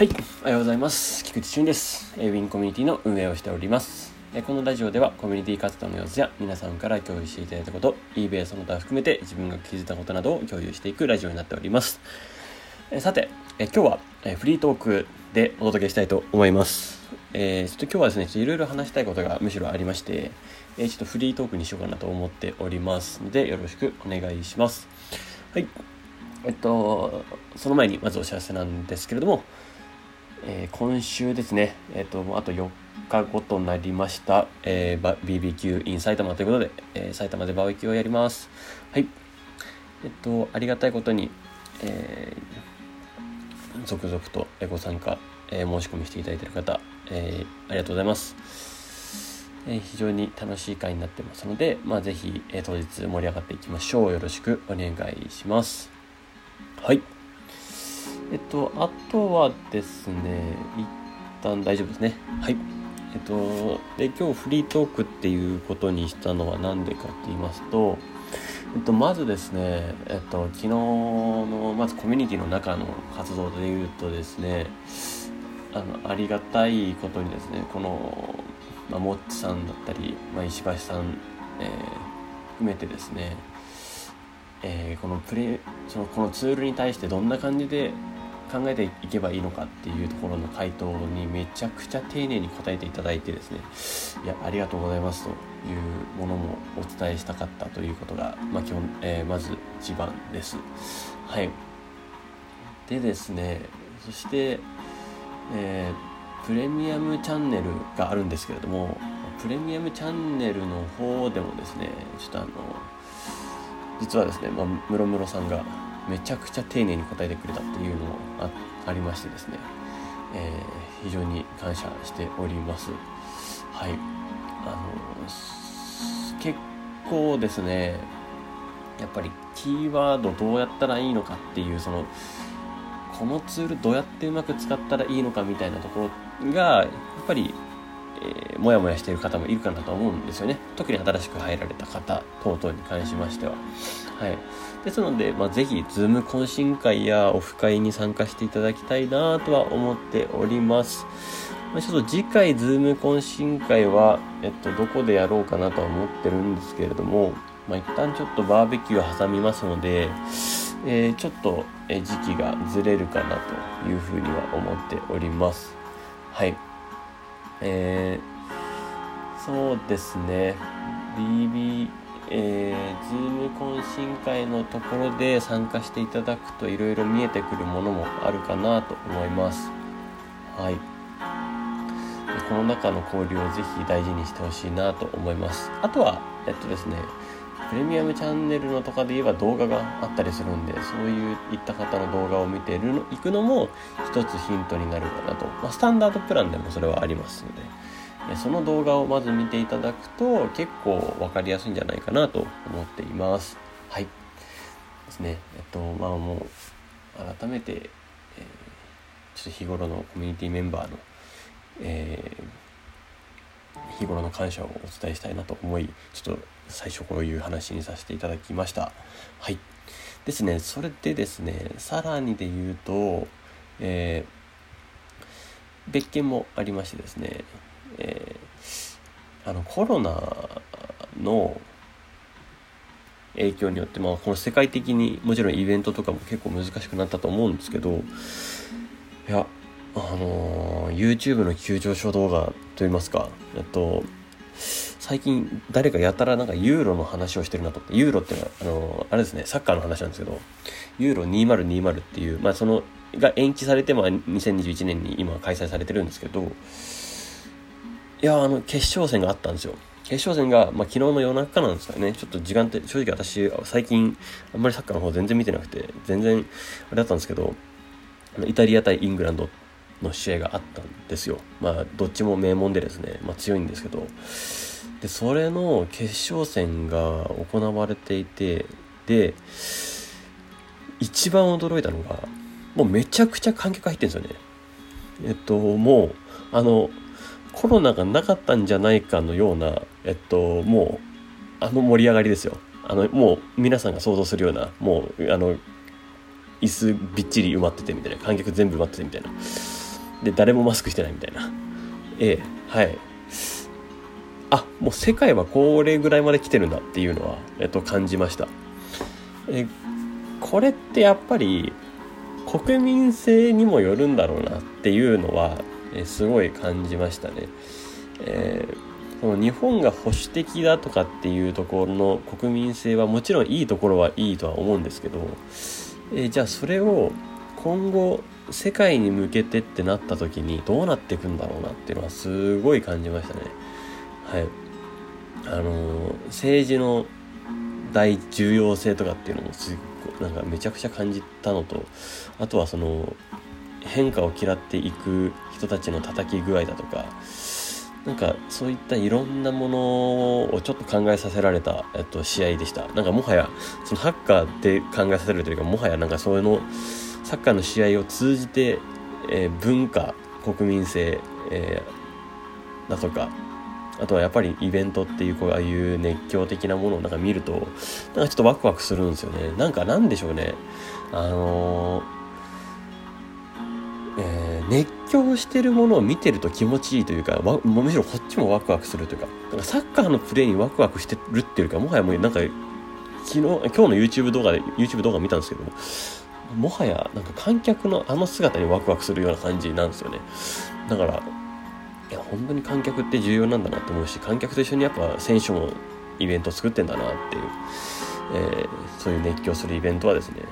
はい、おはようございます。菊池俊です。ウィンコミュニティの運営をしております。このラジオではコミュニティ活動の様子や皆さんから共有していただいたこと、eBay その他含めて自分が気づいたことなどを共有していくラジオになっております。さて、今日は、フリートークでお届けしたいと思います。えーちょっと今日はですね、ちょっといろいろ話したいことがむしろありまして、えちょっとフリートークにしようかなと思っておりますので、よろしくお願いします。はい。えっと、その前にまずお知らせなんですけれども、えー今週ですね、えっと、もうあと4日後となりました、えー、BBQ in 埼玉ということで、えー埼玉でバーベキューをやります。はい。えっと、ありがたいことに、えー続々とご参加、え申し込みしていただいている方、えありがとうございます。え非常に楽しい会になってますので、まあ、ぜひ、え当日盛り上がっていきましょう。よろしくお願いします。はい。えっと、あとはですね、一旦大丈夫ですね。はい。えっと、で、今日フリートークっていうことにしたのは何でかって言いますと、えっと、まずですね、えっと、昨日の、まずコミュニティの中の活動で言うとですね、あの、ありがたいことにですね、この、まあ、モッチさんだったり、まあ、石橋さん、えー含めてですね、えーこのプレそのこのツールに対してどんな感じで考えていけばいいのかっていうところの回答にめちゃくちゃ丁寧に答えていただいてですねいやありがとうございますというものもお伝えしたかったということが、まあ基本えーまず一番です。はい、でですねそして、えープレミアムチャンネルがあるんですけれどもプレミアムチャンネルの方でもですねちょっとあの実はですね、まあ、ムロムロさんがめちゃくちゃ丁寧に答えてくれたっていうのもあありましてですね、えー非常に感謝しております。はい。あの結構ですねやっぱりキーワードどうやったらいいのかっていうそのこのツールどうやってうまく使ったらいいのかみたいなところがやっぱりえー、もやもやしている方もいるかなと思うんですよね。特に新しく入られた方等々に関しましては。はい。ですので、まあ、ぜひ Zoom 懇親会やオフ会に参加していただきたいなとは思っております、まあ、ちょっと次回 Zoom 懇親会は、えっと、どこでやろうかなとは思ってるんですけれども、まあ、一旦ちょっとバーベキューを挟みますので、えーちょっと、時期がずれるかなというふうには思っております。はい。えーそうですね。BB えー、Zoom 懇親会のところで参加していただくといろいろ見えてくるものもあるかなと思います。はい。この中の交流をぜひ大事にしてほしいなと思います。あとはえっとですねプレミアムチャンネルのとかで言えば動画があったりするんでそういういった方の動画を見ているのいくのも一つヒントになるかなと、まあ、スタンダードプランでもそれはありますので。その動画をまず見ていただくと結構分かりやすいんじゃないかなと思っています。はい。ですね。えっとまあもう改めて、えーちょっと日頃のコミュニティメンバーの、えー日頃の感謝をお伝えしたいなと思いちょっと最初こういう話にさせていただきました。はい。ですねそれでですねさらにで言うと、えー別件もありましてですね、えーあのコロナの影響によって、まあ、この世界的にもちろんイベントとかも結構難しくなったと思うんですけどいやあのー YouTube の急上昇動画といいますかえっと最近誰かやたらなんかユーロの話をしてるなと思ってユーロってのはあのあれですねサッカーの話なんですけどユーロ2020っていうまあそのが延期されてまあ2021年に今開催されてるんですけどいやあの決勝戦があったんですよ。決勝戦が、まあ、昨日の夜中なんですかね。ちょっと時間って正直私最近あんまりサッカーの方全然見てなくて全然あれだったんですけどイタリア対イングランドの試合があったんですよ。まあどっちも名門でですね、まあ、強いんですけど。でそれの決勝戦が行われていてで一番驚いたのがもうめちゃくちゃ観客入ってるんですよね。えっともうあのコロナがなかったんじゃないかのようなえっともうあの盛り上がりですよ。あのもう皆さんが想像するようなもうあの椅子びっちり埋まっててみたいな観客全部埋まっててみたいな。で誰もマスクしてないみたいな。ええはい。あもう世界はこれぐらいまで来てるんだっていうのは、えっと、感じました。えこれってやっぱり国民性にもよるんだろうなっていうのは、えすごい感じましたね。えー、その日本が保守的だとかっていうところの国民性はもちろんいいところはいいとは思うんですけど、えー、じゃあそれを今後世界に向けてってなった時にどうなっていくんだろうなっていうのはすごい感じましたね。はい。あの、政治の大重要性とかっていうのもすっごなんかめちゃくちゃ感じたのとあとはその変化を嫌っていく人たちの叩き具合だとかなんかそういったいろんなものをちょっと考えさせられた、えっと、試合でした。なんかもはやそのハッカーで考えさせるというかもはやなんかそういうのサッカーの試合を通じて、えー、文化国民性、えー、だとかあとはやっぱりイベントっていうこうああいう熱狂的なものをなんか見るとなんかちょっとワクワクするんですよね。なんかなんでしょうね。あのーえー、熱狂してるものを見てると気持ちいいというかむしろこっちもワクワクするというかなんかサッカーのプレーにワクワクしてるっていうかもはやもうなんか昨日今日の YouTube 動画で YouTube 動画見たんですけどももはやなんか観客のあの姿にワクワクするような感じなんですよね。だからいや本当に観客って重要なんだなと思うし観客と一緒にやっぱ選手もイベント作ってんだなっていう、えー、そういう熱狂するイベントはですね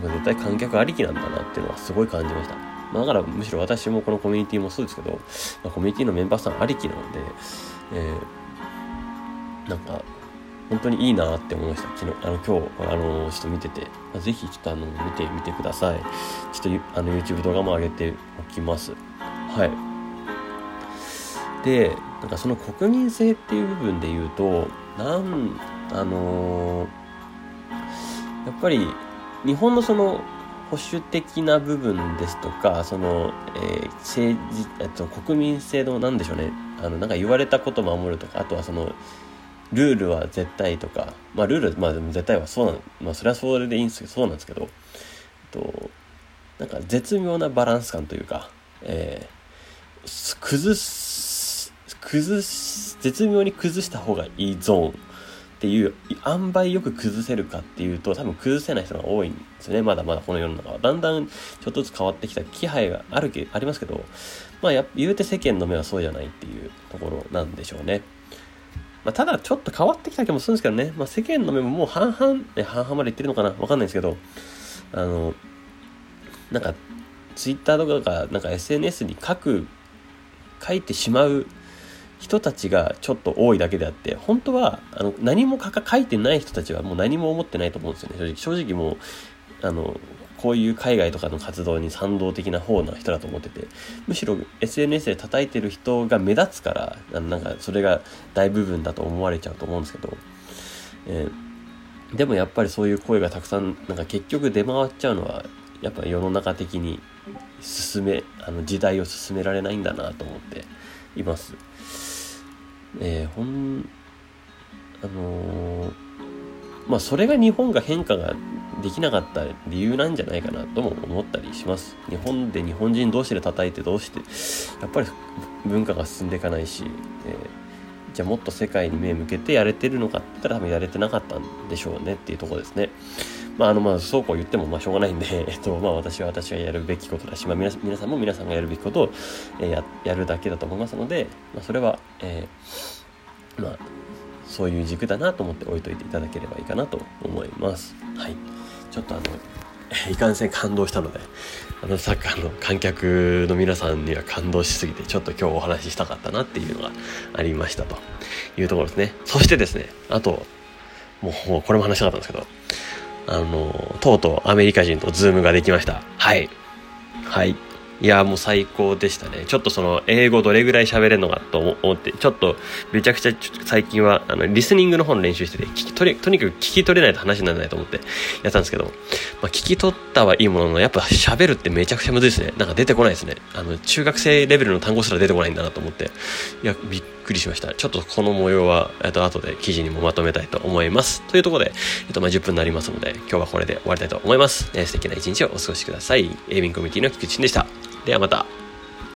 もう絶対観客ありきなんだなっていうのはすごい感じました。まあ、だからむしろ私もこのコミュニティもそうですけど、まあ、コミュニティのメンバーさんありきなので、えー、なんか本当にいいなって思いました。昨日あの今日あのちょっと見てて、まあ、ぜひちょっとあの見てみてください。ちょっとあの YouTube 動画も上げておきます。はい。でなんかその国民性っていう部分で言うとなんあのー、やっぱり日本のその保守的な部分ですとかその、えー、政治、えっと、国民性の何でしょうね。あのなんか言われたこと守るとかあとはそのルールは絶対とかまあルールまあでも絶対はそうなまあそれはそれでいいんですけどそうなんですけど、えっと、なんか絶妙なバランス感というか、えー、崩す崩す絶妙に崩した方がいいゾーン。っていう塩梅よく崩せるかっていうと多分崩せない人が多いんですよね。まだまだこの世の中は。だんだんちょっとずつ変わってきた気配があるけありますけどまあや言うて世間の目はそうじゃないっていうところなんでしょうね。まあ、ただちょっと変わってきた気もするんですけどね、まあ、世間の目ももう半々、ね、半々までいってるのかな。わかんないですけどあのなんかツイッターとかなんか SNS に書く書いてしまう人たちがちょっと多いだけであって本当はあの何も書いてない人たちはもう何も思ってないと思うんですよね正直正直もうあのこういう海外とかの活動に賛同的な方な人だと思っててむしろ SNS で叩いてる人が目立つからあのなんかそれが大部分だと思われちゃうと思うんですけど、えー、でもやっぱりそういう声がたくさんなんか結局出回っちゃうのはやっぱ世の中的に進めあの時代を進められないんだなと思っています。えー、ほん、あのー、まあそれが日本が変化ができなかった理由なんじゃないかなとも思ったりします。日本で日本人同士で叩いてどうして、やっぱり文化が進んでいかないし、えー、じゃあもっと世界に目向けてやれてるのかって言ったら多分やれてなかったんでしょうねっていうとこですね。まあ、あの、まあ、そうこう言っても、まあ、しょうがないんで、えっと、まあ、私は私がやるべきことだし、まあ、皆さんも皆さんがやるべきことを、えー、ややるだけだと思いますので、まあ、それは、えー、まあ、そういう軸だなと思って置いといていただければいいかなと思います。はい。ちょっとあの、いかんせん感動したので、あのサッカーの観客の皆さんには感動しすぎて、ちょっと今日お話ししたかったなっていうのがありましたというところですね。そしてですね、あと、もうこれも話したかったんですけど、あの、とうとうアメリカ人とズームができました。はい。はい。いや、もう最高でしたね。ちょっとその、英語どれぐらい喋れるのかと思って、ちょっと、めちゃくちゃ最近は、あの、リスニングの方の練習してて、聞き取れ、とにかく聞き取れないと話にならないと思ってやったんですけど、まあ、聞き取ったはいいものの、やっぱ喋るってめちゃくちゃむずいですね。なんか出てこないですね。あの、中学生レベルの単語すら出てこないんだなと思って、いや、びっくりしました。ちょっとこの模様は、えっと、後で記事にもまとめたいと思います。というところで、えっと、まあ、10分になりますので、今日はこれで終わりたいと思います。えー、素敵な一日をお過ごしください。エイビンコミュニティの菊池でした。ではまた。